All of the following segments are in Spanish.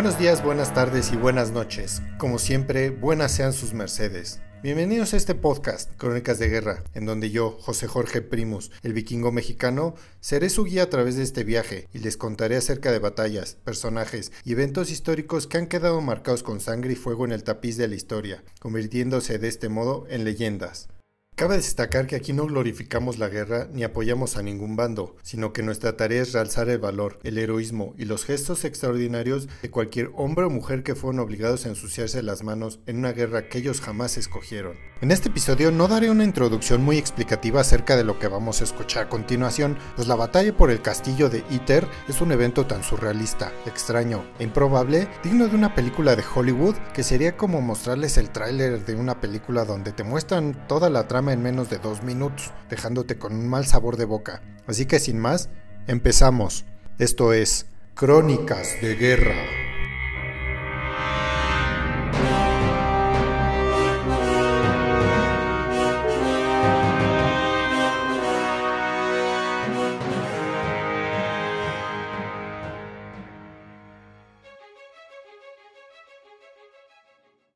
Buenos días, buenas tardes y buenas noches. Como siempre, buenas sean sus mercedes. Bienvenidos a este podcast, Crónicas de Guerra, en donde yo, José Jorge Primus, el vikingo mexicano, seré su guía a través de este viaje y les contaré acerca de batallas, personajes y eventos históricos que han quedado marcados con sangre y fuego en el tapiz de la historia, convirtiéndose de este modo en leyendas. Cabe destacar que aquí no glorificamos la guerra ni apoyamos a ningún bando, sino que nuestra tarea es realzar el valor, el heroísmo y los gestos extraordinarios de cualquier hombre o mujer que fueron obligados a ensuciarse las manos en una guerra que ellos jamás escogieron. En este episodio no daré una introducción muy explicativa acerca de lo que vamos a escuchar a continuación, pues la batalla por el castillo de Iter es un evento tan surrealista, extraño e improbable, digno de una película de Hollywood que sería como mostrarles el tráiler de una película donde te muestran toda la trama en menos de dos minutos, dejándote con un mal sabor de boca. Así que sin más, empezamos. Esto es Crónicas de Guerra.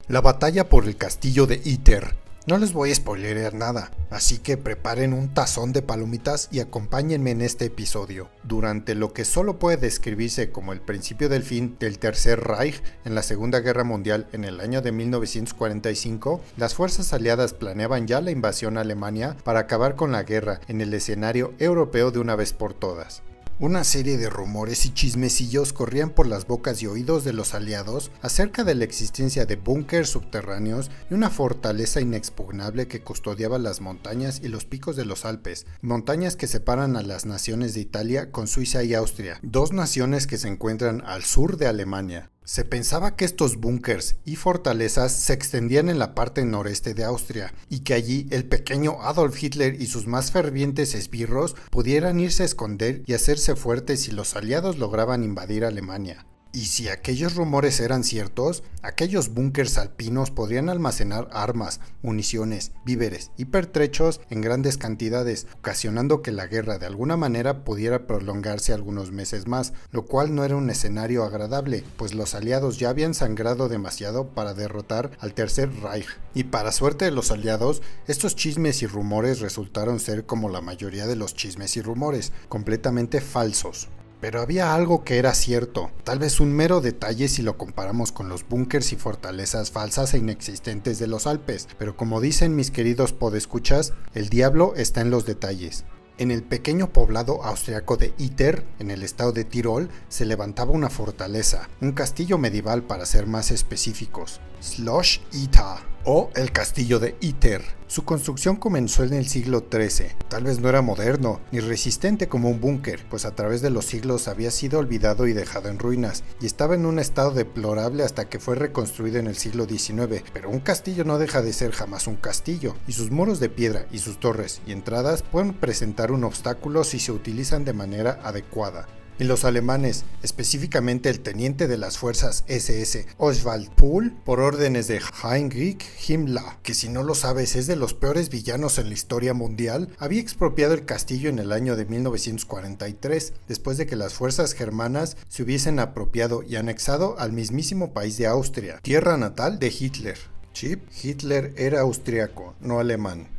La batalla por el castillo de Iter no les voy a spoilerear nada, así que preparen un tazón de palomitas y acompáñenme en este episodio. Durante lo que solo puede describirse como el principio del fin del Tercer Reich en la Segunda Guerra Mundial en el año de 1945, las fuerzas aliadas planeaban ya la invasión a Alemania para acabar con la guerra en el escenario europeo de una vez por todas. Una serie de rumores y chismecillos corrían por las bocas y oídos de los aliados acerca de la existencia de búnkers subterráneos y una fortaleza inexpugnable que custodiaba las montañas y los picos de los Alpes, montañas que separan a las naciones de Italia con Suiza y Austria, dos naciones que se encuentran al sur de Alemania. Se pensaba que estos búnkers y fortalezas se extendían en la parte noreste de Austria y que allí el pequeño Adolf Hitler y sus más fervientes esbirros pudieran irse a esconder y hacerse fuertes si los aliados lograban invadir Alemania. Y si aquellos rumores eran ciertos, aquellos búnkers alpinos podrían almacenar armas, municiones, víveres y pertrechos en grandes cantidades, ocasionando que la guerra de alguna manera pudiera prolongarse algunos meses más, lo cual no era un escenario agradable, pues los aliados ya habían sangrado demasiado para derrotar al Tercer Reich. Y para suerte de los aliados, estos chismes y rumores resultaron ser como la mayoría de los chismes y rumores, completamente falsos. Pero había algo que era cierto, tal vez un mero detalle si lo comparamos con los búnkers y fortalezas falsas e inexistentes de los Alpes, pero como dicen mis queridos podescuchas, el diablo está en los detalles. En el pequeño poblado austriaco de Iter, en el estado de Tirol, se levantaba una fortaleza, un castillo medieval para ser más específicos, Schloss Ita, o el castillo de Iter. Su construcción comenzó en el siglo XIII. Tal vez no era moderno ni resistente como un búnker, pues a través de los siglos había sido olvidado y dejado en ruinas, y estaba en un estado deplorable hasta que fue reconstruido en el siglo XIX. Pero un castillo no deja de ser jamás un castillo, y sus muros de piedra y sus torres y entradas pueden presentar un obstáculo si se utilizan de manera adecuada y los alemanes, específicamente el teniente de las fuerzas SS Oswald Pohl, por órdenes de Heinrich Himmler, que si no lo sabes es de los peores villanos en la historia mundial, había expropiado el castillo en el año de 1943, después de que las fuerzas germanas se hubiesen apropiado y anexado al mismísimo país de Austria, tierra natal de Hitler. Chip, Hitler era austriaco, no alemán.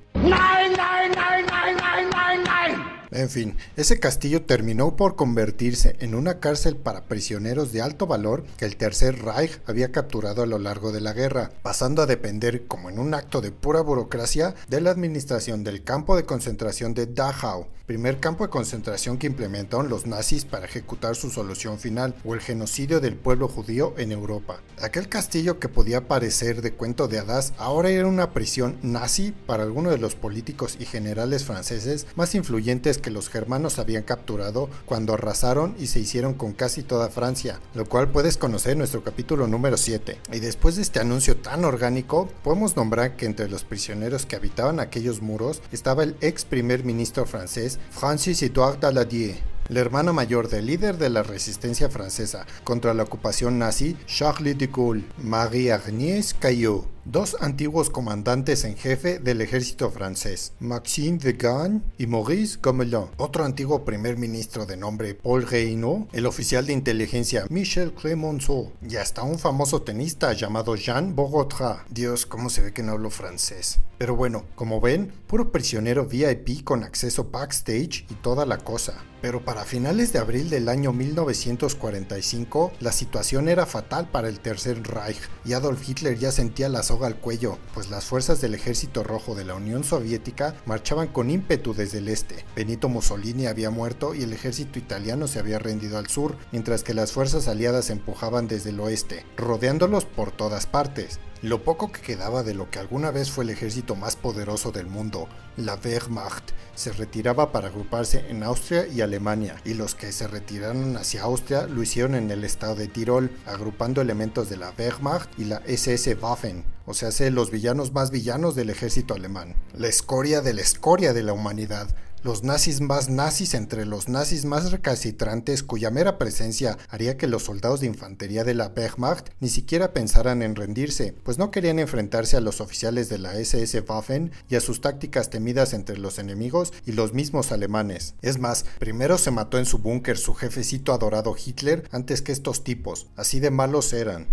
En fin, ese castillo terminó por convertirse en una cárcel para prisioneros de alto valor que el Tercer Reich había capturado a lo largo de la guerra, pasando a depender, como en un acto de pura burocracia, de la administración del campo de concentración de Dachau, primer campo de concentración que implementaron los nazis para ejecutar su solución final, o el genocidio del pueblo judío en Europa. Aquel castillo que podía parecer de cuento de hadas ahora era una prisión nazi para algunos de los políticos y generales franceses más influyentes que los germanos habían capturado cuando arrasaron y se hicieron con casi toda Francia, lo cual puedes conocer en nuestro capítulo número 7. Y después de este anuncio tan orgánico, podemos nombrar que entre los prisioneros que habitaban aquellos muros estaba el ex primer ministro francés Francis Edouard Daladier, la hermana mayor del líder de la resistencia francesa contra la ocupación nazi, Charles de Gaulle, Marie-Agnès Caillot, dos antiguos comandantes en jefe del ejército francés, Maxime de Gaulle y Maurice Gamelin, otro antiguo primer ministro de nombre Paul Reynaud, el oficial de inteligencia Michel Clemenceau y hasta un famoso tenista llamado Jean Bogotrat. Dios, cómo se ve que no hablo francés. Pero bueno, como ven, puro prisionero VIP con acceso backstage y toda la cosa. Pero para finales de abril del año 1945, la situación era fatal para el Tercer Reich y Adolf Hitler ya sentía la al cuello, pues las fuerzas del Ejército Rojo de la Unión Soviética marchaban con ímpetu desde el este. Benito Mussolini había muerto y el ejército italiano se había rendido al sur, mientras que las fuerzas aliadas empujaban desde el oeste, rodeándolos por todas partes. Lo poco que quedaba de lo que alguna vez fue el ejército más poderoso del mundo, la Wehrmacht, se retiraba para agruparse en Austria y Alemania, y los que se retiraron hacia Austria lo hicieron en el estado de Tirol, agrupando elementos de la Wehrmacht y la SS Waffen, o sea, los villanos más villanos del ejército alemán, la escoria de la escoria de la humanidad, los nazis más nazis entre los nazis más recalcitrantes cuya mera presencia haría que los soldados de infantería de la Wehrmacht ni siquiera pensaran en rendirse, pues no querían enfrentarse a los oficiales de la SS Waffen y a sus tácticas temidas entre los enemigos y los mismos alemanes. Es más, primero se mató en su búnker su jefecito adorado Hitler antes que estos tipos, así de malos eran.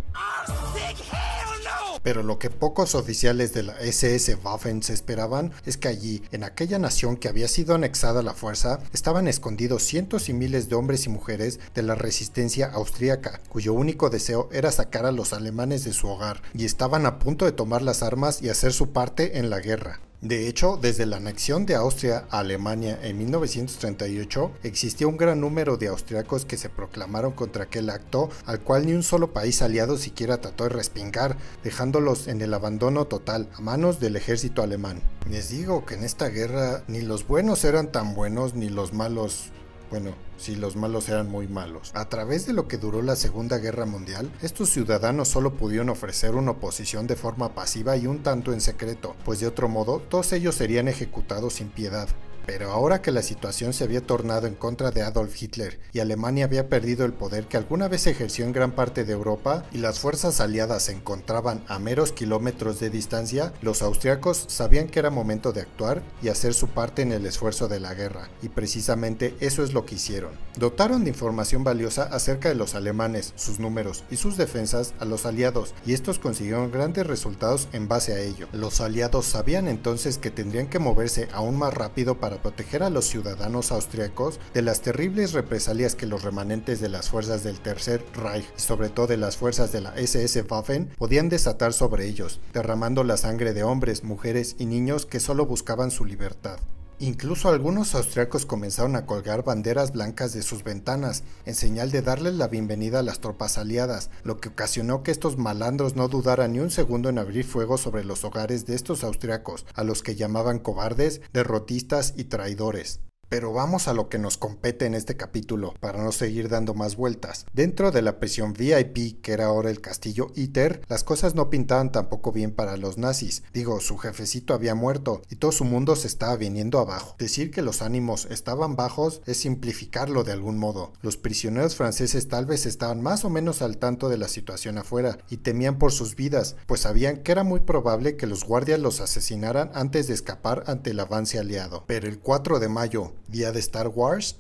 Pero lo que pocos oficiales de la SS Waffen se esperaban es que allí, en aquella nación que había sido anexada a la fuerza, estaban escondidos cientos y miles de hombres y mujeres de la resistencia austríaca, cuyo único deseo era sacar a los alemanes de su hogar, y estaban a punto de tomar las armas y hacer su parte en la guerra. De hecho, desde la anexión de Austria a Alemania en 1938, existía un gran número de austriacos que se proclamaron contra aquel acto, al cual ni un solo país aliado siquiera trató de respingar, dejándolos en el abandono total a manos del ejército alemán. Les digo que en esta guerra ni los buenos eran tan buenos ni los malos bueno, si los malos eran muy malos. A través de lo que duró la Segunda Guerra Mundial, estos ciudadanos solo pudieron ofrecer una oposición de forma pasiva y un tanto en secreto, pues de otro modo todos ellos serían ejecutados sin piedad. Pero ahora que la situación se había tornado en contra de Adolf Hitler y Alemania había perdido el poder que alguna vez ejerció en gran parte de Europa y las fuerzas aliadas se encontraban a meros kilómetros de distancia, los austriacos sabían que era momento de actuar y hacer su parte en el esfuerzo de la guerra, y precisamente eso es lo que hicieron. Dotaron de información valiosa acerca de los alemanes, sus números y sus defensas a los aliados, y estos consiguieron grandes resultados en base a ello. Los aliados sabían entonces que tendrían que moverse aún más rápido para proteger a los ciudadanos austriacos de las terribles represalias que los remanentes de las fuerzas del Tercer Reich sobre todo de las fuerzas de la SS Waffen podían desatar sobre ellos, derramando la sangre de hombres, mujeres y niños que solo buscaban su libertad. Incluso algunos austriacos comenzaron a colgar banderas blancas de sus ventanas, en señal de darles la bienvenida a las tropas aliadas, lo que ocasionó que estos malandros no dudaran ni un segundo en abrir fuego sobre los hogares de estos austriacos, a los que llamaban cobardes, derrotistas y traidores. Pero vamos a lo que nos compete en este capítulo, para no seguir dando más vueltas. Dentro de la prisión VIP, que era ahora el castillo Iter, las cosas no pintaban tampoco bien para los nazis. Digo, su jefecito había muerto y todo su mundo se estaba viniendo abajo. Decir que los ánimos estaban bajos es simplificarlo de algún modo. Los prisioneros franceses tal vez estaban más o menos al tanto de la situación afuera y temían por sus vidas, pues sabían que era muy probable que los guardias los asesinaran antes de escapar ante el avance aliado. Pero el 4 de mayo, día de Star Wars.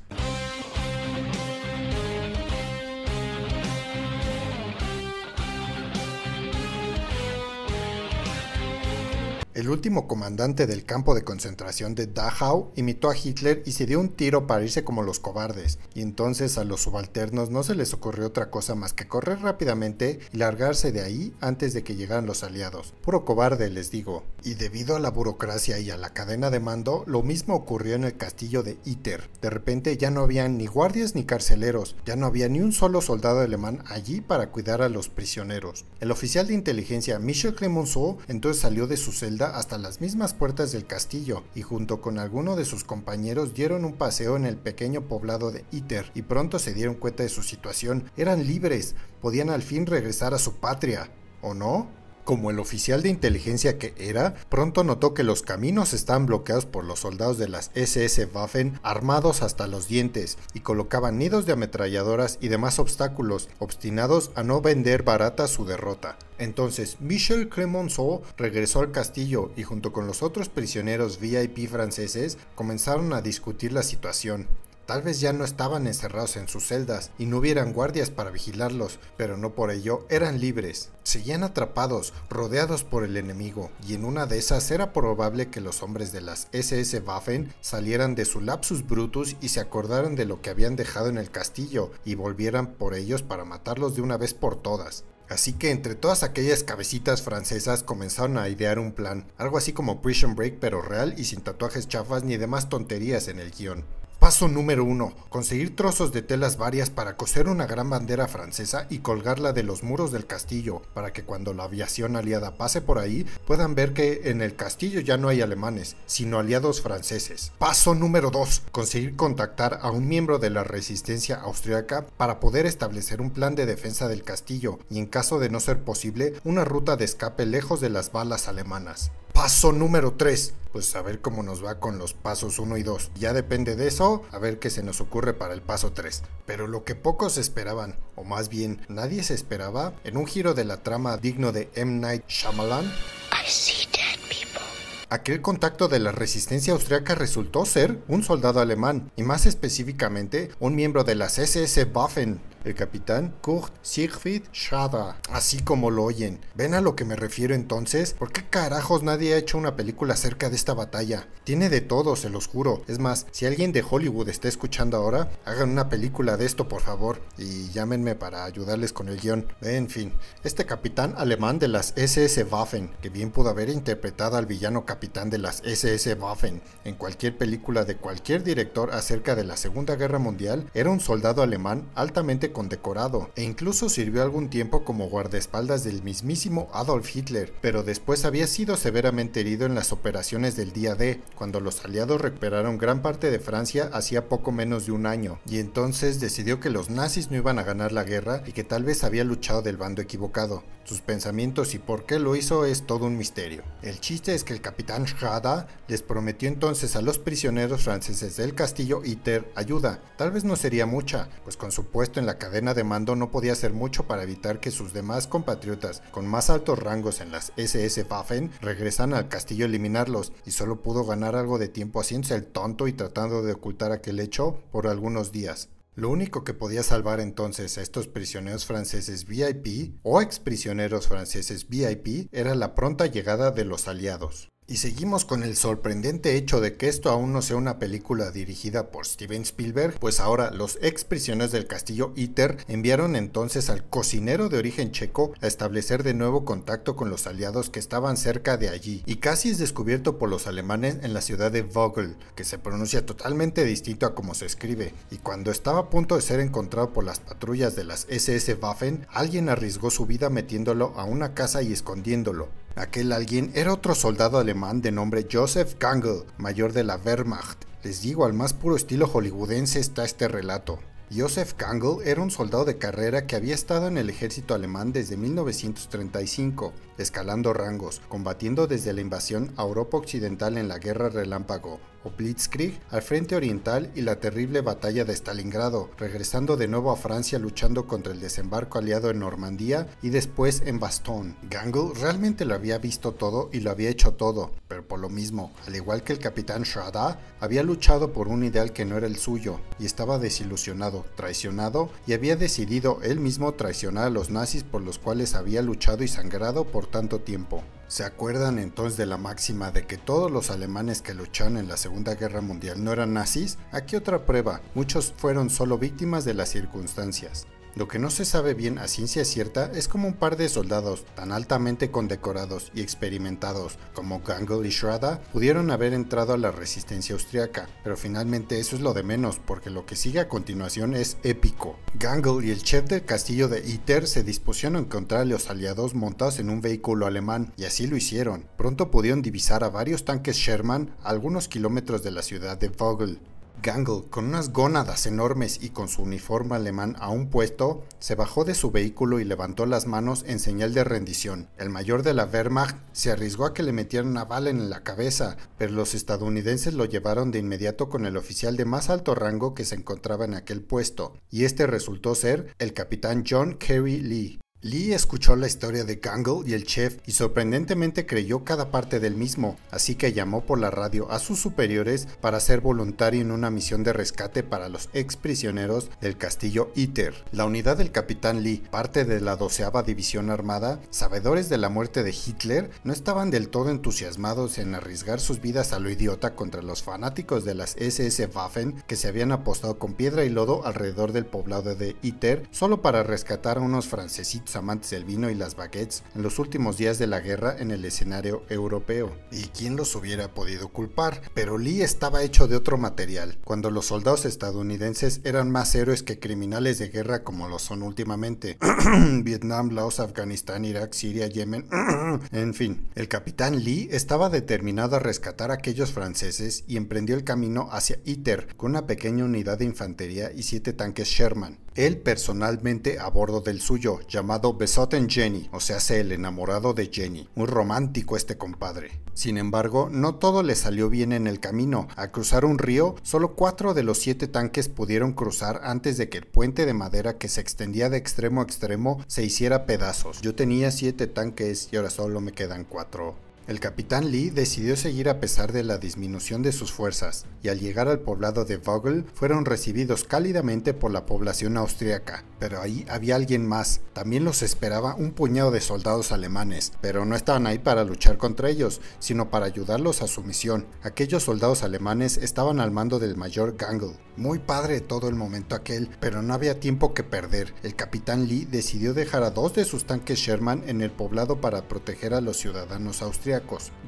Último comandante del campo de concentración de Dachau imitó a Hitler y se dio un tiro para irse como los cobardes, y entonces a los subalternos no se les ocurrió otra cosa más que correr rápidamente y largarse de ahí antes de que llegaran los aliados. Puro cobarde, les digo. Y debido a la burocracia y a la cadena de mando, lo mismo ocurrió en el castillo de Iter. De repente ya no había ni guardias ni carceleros, ya no había ni un solo soldado alemán allí para cuidar a los prisioneros. El oficial de inteligencia Michel Clemenceau entonces salió de su celda hasta las mismas puertas del castillo y junto con alguno de sus compañeros dieron un paseo en el pequeño poblado de Iter y pronto se dieron cuenta de su situación. Eran libres, podían al fin regresar a su patria, ¿o no? Como el oficial de inteligencia que era, pronto notó que los caminos estaban bloqueados por los soldados de las SS Waffen armados hasta los dientes y colocaban nidos de ametralladoras y demás obstáculos, obstinados a no vender barata su derrota. Entonces, Michel Clemenceau regresó al castillo y junto con los otros prisioneros VIP franceses comenzaron a discutir la situación. Tal vez ya no estaban encerrados en sus celdas y no hubieran guardias para vigilarlos, pero no por ello eran libres. Seguían atrapados, rodeados por el enemigo, y en una de esas era probable que los hombres de las SS Waffen salieran de su lapsus brutus y se acordaran de lo que habían dejado en el castillo y volvieran por ellos para matarlos de una vez por todas. Así que entre todas aquellas cabecitas francesas comenzaron a idear un plan, algo así como Prison Break pero real y sin tatuajes chafas ni demás tonterías en el guion. Paso número 1. Conseguir trozos de telas varias para coser una gran bandera francesa y colgarla de los muros del castillo, para que cuando la aviación aliada pase por ahí puedan ver que en el castillo ya no hay alemanes, sino aliados franceses. Paso número 2. Conseguir contactar a un miembro de la resistencia austriaca para poder establecer un plan de defensa del castillo y en caso de no ser posible, una ruta de escape lejos de las balas alemanas. Paso número 3. Pues a ver cómo nos va con los pasos 1 y 2. Ya depende de eso, a ver qué se nos ocurre para el paso 3. Pero lo que pocos esperaban, o más bien nadie se esperaba, en un giro de la trama digno de M. Night Shyamalan, I see dead people. aquel contacto de la resistencia austriaca resultó ser un soldado alemán, y más específicamente un miembro de las SS Waffen, el capitán Kurt Siegfried Schrader, así como lo oyen. ¿Ven a lo que me refiero entonces? ¿Por qué carajos nadie ha hecho una película acerca de esta batalla? Tiene de todo, se los juro. Es más, si alguien de Hollywood está escuchando ahora, hagan una película de esto, por favor, y llámenme para ayudarles con el guion. En fin, este capitán alemán de las SS Waffen, que bien pudo haber interpretado al villano capitán de las SS Waffen en cualquier película de cualquier director acerca de la Segunda Guerra Mundial, era un soldado alemán altamente condecorado e incluso sirvió algún tiempo como guardaespaldas del mismísimo Adolf Hitler, pero después había sido severamente herido en las operaciones del día D, cuando los aliados recuperaron gran parte de Francia hacía poco menos de un año, y entonces decidió que los nazis no iban a ganar la guerra y que tal vez había luchado del bando equivocado. Sus pensamientos y por qué lo hizo es todo un misterio. El chiste es que el capitán Schrader les prometió entonces a los prisioneros franceses del castillo Iter ayuda. Tal vez no sería mucha, pues con su puesto en la cadena de mando no podía hacer mucho para evitar que sus demás compatriotas con más altos rangos en las SS Waffen regresan al castillo a eliminarlos y solo pudo ganar algo de tiempo haciéndose el tonto y tratando de ocultar aquel hecho por algunos días. Lo único que podía salvar entonces a estos prisioneros franceses VIP o ex prisioneros franceses VIP era la pronta llegada de los aliados. Y seguimos con el sorprendente hecho de que esto aún no sea una película dirigida por Steven Spielberg, pues ahora los ex prisioneros del castillo Iter enviaron entonces al cocinero de origen checo a establecer de nuevo contacto con los aliados que estaban cerca de allí, y casi es descubierto por los alemanes en la ciudad de Vogel, que se pronuncia totalmente distinto a como se escribe, y cuando estaba a punto de ser encontrado por las patrullas de las SS Waffen, alguien arriesgó su vida metiéndolo a una casa y escondiéndolo. Aquel alguien era otro soldado alemán de nombre Joseph Gangl, mayor de la Wehrmacht. Les digo, al más puro estilo hollywoodense está este relato. Joseph Gangl era un soldado de carrera que había estado en el ejército alemán desde 1935, escalando rangos, combatiendo desde la invasión a Europa Occidental en la Guerra Relámpago, o Blitzkrieg al frente oriental y la terrible batalla de Stalingrado, regresando de nuevo a Francia luchando contra el desembarco aliado en Normandía y después en Bastogne. Gangl realmente lo había visto todo y lo había hecho todo, pero por lo mismo, al igual que el capitán Schrader, había luchado por un ideal que no era el suyo y estaba desilusionado, traicionado y había decidido él mismo traicionar a los nazis por los cuales había luchado y sangrado por tanto tiempo. ¿Se acuerdan entonces de la máxima de que todos los alemanes que lucharon en la Segunda Guerra Mundial no eran nazis? Aquí otra prueba, muchos fueron solo víctimas de las circunstancias. Lo que no se sabe bien a ciencia cierta es como un par de soldados tan altamente condecorados y experimentados como Gangl y Schrader pudieron haber entrado a la resistencia austriaca, pero finalmente eso es lo de menos porque lo que sigue a continuación es épico. Gangl y el chef del castillo de Iter se dispusieron a encontrar a los aliados montados en un vehículo alemán y así lo hicieron. Pronto pudieron divisar a varios tanques Sherman a algunos kilómetros de la ciudad de Vogel. Gangle, con unas gónadas enormes y con su uniforme alemán a un puesto, se bajó de su vehículo y levantó las manos en señal de rendición. El mayor de la Wehrmacht se arriesgó a que le metieran una bala en la cabeza, pero los estadounidenses lo llevaron de inmediato con el oficial de más alto rango que se encontraba en aquel puesto, y este resultó ser el capitán John Kerry Lee. Lee escuchó la historia de Gangle y el chef y sorprendentemente creyó cada parte del mismo, así que llamó por la radio a sus superiores para ser voluntario en una misión de rescate para los ex prisioneros del castillo Iter. La unidad del capitán Lee, parte de la doceava división armada, sabedores de la muerte de Hitler, no estaban del todo entusiasmados en arriesgar sus vidas a lo idiota contra los fanáticos de las SS Waffen que se habían apostado con piedra y lodo alrededor del poblado de Iter solo para rescatar a unos francesitos amantes del vino y las baguettes en los últimos días de la guerra en el escenario europeo. ¿Y quién los hubiera podido culpar? Pero Lee estaba hecho de otro material, cuando los soldados estadounidenses eran más héroes que criminales de guerra como lo son últimamente. Vietnam, Laos, Afganistán, Irak, Siria, Yemen, en fin. El capitán Lee estaba determinado a rescatar a aquellos franceses y emprendió el camino hacia Iter con una pequeña unidad de infantería y siete tanques Sherman. Él personalmente a bordo del suyo, llamado Besotten Jenny, o sea, el enamorado de Jenny. Muy romántico este compadre. Sin embargo, no todo le salió bien en el camino. Al cruzar un río, solo cuatro de los siete tanques pudieron cruzar antes de que el puente de madera que se extendía de extremo a extremo se hiciera pedazos. Yo tenía siete tanques y ahora solo me quedan cuatro. El capitán Lee decidió seguir a pesar de la disminución de sus fuerzas, y al llegar al poblado de Vogel fueron recibidos cálidamente por la población austriaca. Pero ahí había alguien más, también los esperaba un puñado de soldados alemanes, pero no estaban ahí para luchar contra ellos, sino para ayudarlos a su misión. Aquellos soldados alemanes estaban al mando del mayor Gangle. Muy padre todo el momento aquel, pero no había tiempo que perder. El capitán Lee decidió dejar a dos de sus tanques Sherman en el poblado para proteger a los ciudadanos austriacos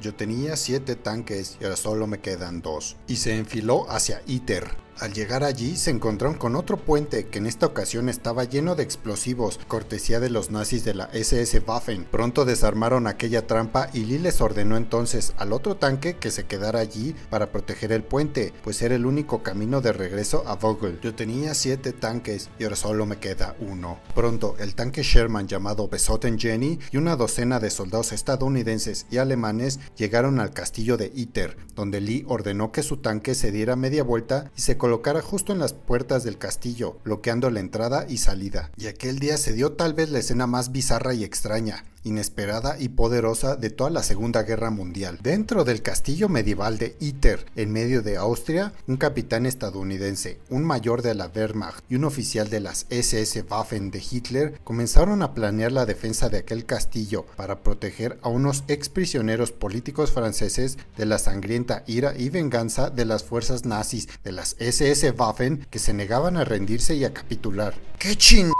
yo tenía siete tanques y ahora solo me quedan dos. Y se enfiló hacia Iter, al llegar allí se encontraron con otro puente que en esta ocasión estaba lleno de explosivos, cortesía de los nazis de la SS Waffen. Pronto desarmaron aquella trampa y Lee les ordenó entonces al otro tanque que se quedara allí para proteger el puente, pues era el único camino de regreso a Vogel. Yo tenía siete tanques y ahora solo me queda uno. Pronto el tanque Sherman llamado Besotten Jenny y una docena de soldados estadounidenses y alemanes llegaron al castillo de Iter, donde Lee ordenó que su tanque se diera media vuelta y se colocara justo en las puertas del castillo, bloqueando la entrada y salida. Y aquel día se dio tal vez la escena más bizarra y extraña inesperada y poderosa de toda la Segunda Guerra Mundial. Dentro del castillo medieval de Iter, en medio de Austria, un capitán estadounidense, un mayor de la Wehrmacht y un oficial de las SS Waffen de Hitler comenzaron a planear la defensa de aquel castillo para proteger a unos ex prisioneros políticos franceses de la sangrienta ira y venganza de las fuerzas nazis de las SS Waffen que se negaban a rendirse y a capitular. ¡Qué ching!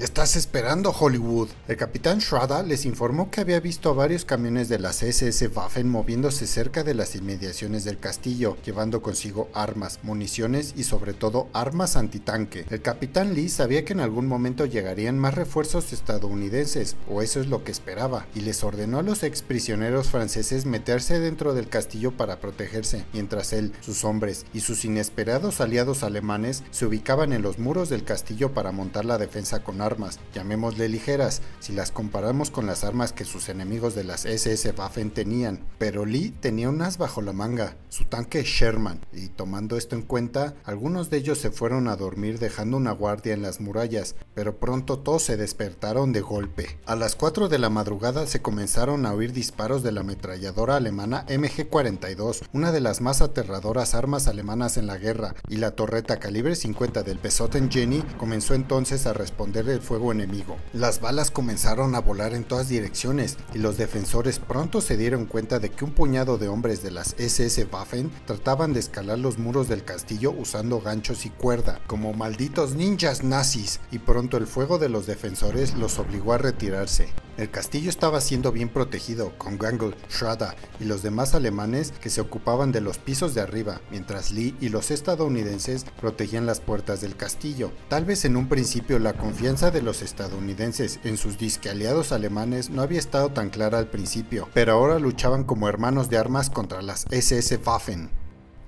Estás esperando Hollywood. El capitán Schrader les informó que había visto a varios camiones de las SS Waffen moviéndose cerca de las inmediaciones del castillo, llevando consigo armas, municiones y sobre todo armas antitanque. El capitán Lee sabía que en algún momento llegarían más refuerzos estadounidenses, o eso es lo que esperaba, y les ordenó a los ex prisioneros franceses meterse dentro del castillo para protegerse, mientras él, sus hombres y sus inesperados aliados alemanes se ubicaban en los muros del castillo para montar la defensa con armas, llamémosle ligeras, si las comparamos con las armas que sus enemigos de las SS Waffen tenían. Pero Lee tenía un as bajo la manga, su tanque Sherman, y tomando esto en cuenta, algunos de ellos se fueron a dormir dejando una guardia en las murallas, pero pronto todos se despertaron de golpe. A las 4 de la madrugada se comenzaron a oír disparos de la ametralladora alemana MG-42, una de las más aterradoras armas alemanas en la guerra, y la torreta calibre 50 del Besotten Jenny comenzó entonces a responder fuego enemigo. Las balas comenzaron a volar en todas direcciones y los defensores pronto se dieron cuenta de que un puñado de hombres de las SS Waffen trataban de escalar los muros del castillo usando ganchos y cuerda, como malditos ninjas nazis, y pronto el fuego de los defensores los obligó a retirarse. El castillo estaba siendo bien protegido, con Gangle, Schrader y los demás alemanes que se ocupaban de los pisos de arriba, mientras Lee y los estadounidenses protegían las puertas del castillo. Tal vez en un principio la confianza de los estadounidenses en sus disque aliados alemanes no había estado tan clara al principio, pero ahora luchaban como hermanos de armas contra las SS Waffen.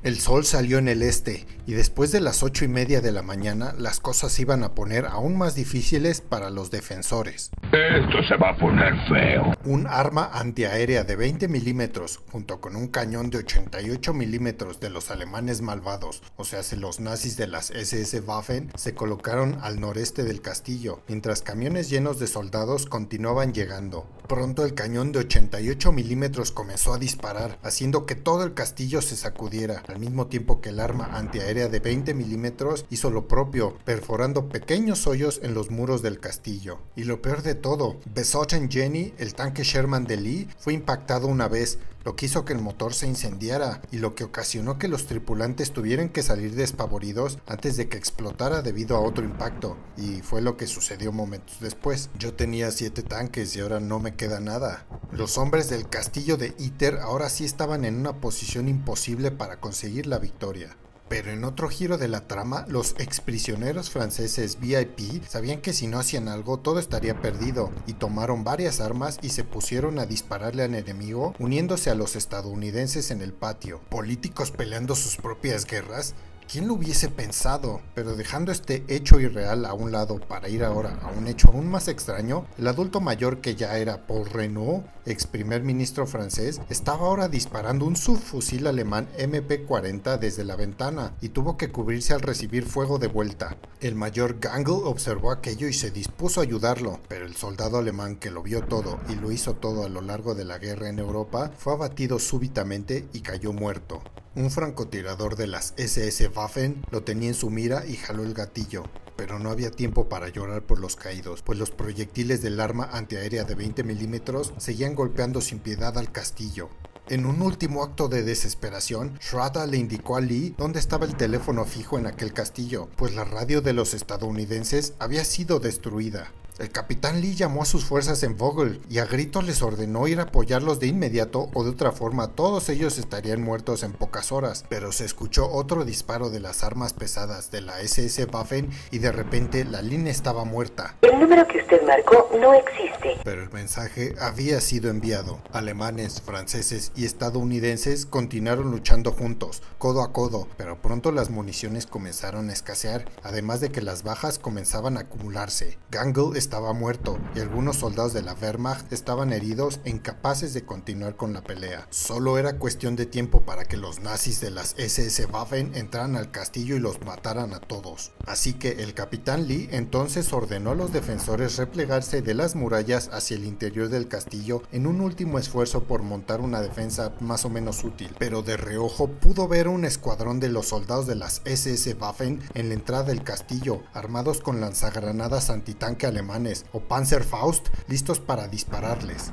El sol salió en el este y después de las ocho y media de la mañana las cosas iban a poner aún más difíciles para los defensores. Esto se va a poner feo. Un arma antiaérea de 20 milímetros junto con un cañón de 88 milímetros de los alemanes malvados, o sea, los nazis de las SS Waffen, se colocaron al noreste del castillo, mientras camiones llenos de soldados continuaban llegando. Pronto el cañón de 88 milímetros comenzó a disparar, haciendo que todo el castillo se sacudiera, al mismo tiempo que el arma antiaérea de 20 milímetros hizo lo propio, perforando pequeños hoyos en los muros del castillo. Y lo peor de todo, Besotten Jenny, el tanque Sherman de Lee, fue impactado una vez, lo que hizo que el motor se incendiara y lo que ocasionó que los tripulantes tuvieran que salir despavoridos antes de que explotara debido a otro impacto, y fue lo que sucedió momentos después. Yo tenía 7 tanques y ahora no me queda nada. Los hombres del castillo de Iter ahora sí estaban en una posición imposible para conseguir la victoria. Pero en otro giro de la trama, los exprisioneros franceses VIP sabían que si no hacían algo todo estaría perdido y tomaron varias armas y se pusieron a dispararle al enemigo uniéndose a los estadounidenses en el patio. Políticos peleando sus propias guerras ¿Quién lo hubiese pensado? Pero dejando este hecho irreal a un lado para ir ahora a un hecho aún más extraño, el adulto mayor que ya era Paul Renault, ex primer ministro francés, estaba ahora disparando un subfusil alemán MP-40 desde la ventana y tuvo que cubrirse al recibir fuego de vuelta. El mayor Gangle observó aquello y se dispuso a ayudarlo, pero el soldado alemán que lo vio todo y lo hizo todo a lo largo de la guerra en Europa fue abatido súbitamente y cayó muerto. Un francotirador de las SS Waffen lo tenía en su mira y jaló el gatillo, pero no había tiempo para llorar por los caídos, pues los proyectiles del arma antiaérea de 20 milímetros seguían golpeando sin piedad al castillo. En un último acto de desesperación, Shraddha le indicó a Lee dónde estaba el teléfono fijo en aquel castillo, pues la radio de los estadounidenses había sido destruida. El capitán Lee llamó a sus fuerzas en Vogel y a gritos les ordenó ir a apoyarlos de inmediato o de otra forma todos ellos estarían muertos en pocas horas. Pero se escuchó otro disparo de las armas pesadas de la SS Waffen y de repente la línea estaba muerta. El número que usted marcó no existe. Pero el mensaje había sido enviado. Alemanes, franceses y estadounidenses continuaron luchando juntos, codo a codo, pero pronto las municiones comenzaron a escasear, además de que las bajas comenzaban a acumularse. Gangle estaba muerto y algunos soldados de la Wehrmacht estaban heridos e incapaces de continuar con la pelea. Solo era cuestión de tiempo para que los nazis de las SS Waffen entraran al castillo y los mataran a todos. Así que el capitán Lee entonces ordenó a los defensores replegarse de las murallas hacia el interior del castillo en un último esfuerzo por montar una defensa más o menos útil. Pero de reojo pudo ver un escuadrón de los soldados de las SS Waffen en la entrada del castillo, armados con lanzagranadas antitanque alemán o Panzerfaust listos para dispararles.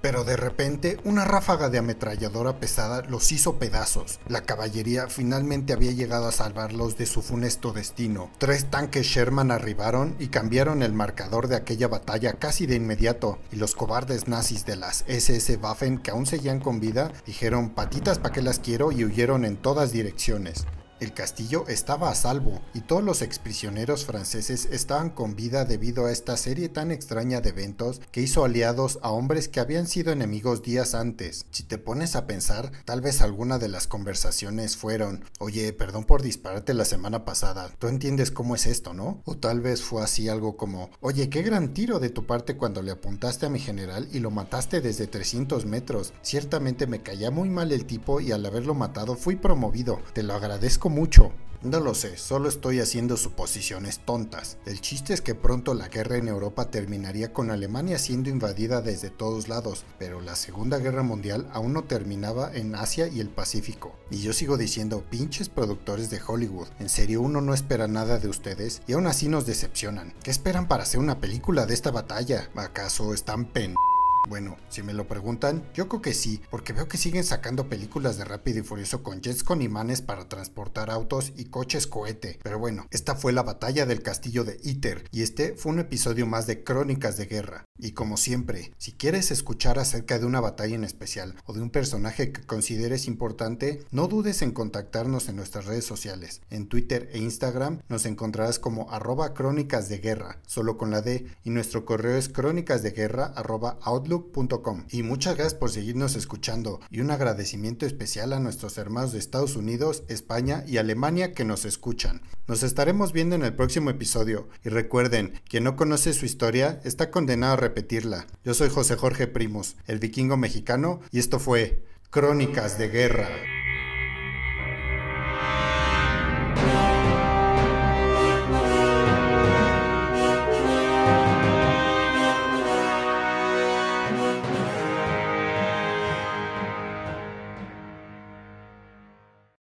Pero de repente, una ráfaga de ametralladora pesada los hizo pedazos. La caballería finalmente había llegado a salvarlos de su funesto destino. Tres tanques Sherman arribaron y cambiaron el marcador de aquella batalla casi de inmediato, y los cobardes nazis de las SS Waffen que aún seguían con vida dijeron patitas pa' que las quiero y huyeron en todas direcciones. El castillo estaba a salvo y todos los exprisioneros franceses estaban con vida debido a esta serie tan extraña de eventos que hizo aliados a hombres que habían sido enemigos días antes. Si te pones a pensar, tal vez alguna de las conversaciones fueron, oye, perdón por dispararte la semana pasada, tú entiendes cómo es esto, ¿no? O tal vez fue así algo como, oye, qué gran tiro de tu parte cuando le apuntaste a mi general y lo mataste desde 300 metros. Ciertamente me caía muy mal el tipo y al haberlo matado fui promovido, te lo agradezco mucho. No lo sé, solo estoy haciendo suposiciones tontas. El chiste es que pronto la guerra en Europa terminaría con Alemania siendo invadida desde todos lados, pero la Segunda Guerra Mundial aún no terminaba en Asia y el Pacífico. Y yo sigo diciendo, pinches productores de Hollywood, en serio uno no espera nada de ustedes y aún así nos decepcionan. ¿Qué esperan para hacer una película de esta batalla? ¿Acaso están pen... Bueno, si me lo preguntan, yo creo que sí, porque veo que siguen sacando películas de Rápido y Furioso con jets con imanes para transportar autos y coches cohete. Pero bueno, esta fue la batalla del castillo de Iter y este fue un episodio más de Crónicas de Guerra. Y como siempre, si quieres escuchar acerca de una batalla en especial o de un personaje que consideres importante, no dudes en contactarnos en nuestras redes sociales. En Twitter e Instagram nos encontrarás como arroba crónicas de guerra, solo con la D, y nuestro correo es crónicasdeguerra arroba outlook Y muchas gracias por seguirnos escuchando y un agradecimiento especial a nuestros hermanos de Estados Unidos, España y Alemania que nos escuchan. Nos estaremos viendo en el próximo episodio y recuerden, quien no conoce su historia está condenado a repetirla. Yo soy José Jorge Primus, el vikingo mexicano, y esto fue Crónicas de Guerra.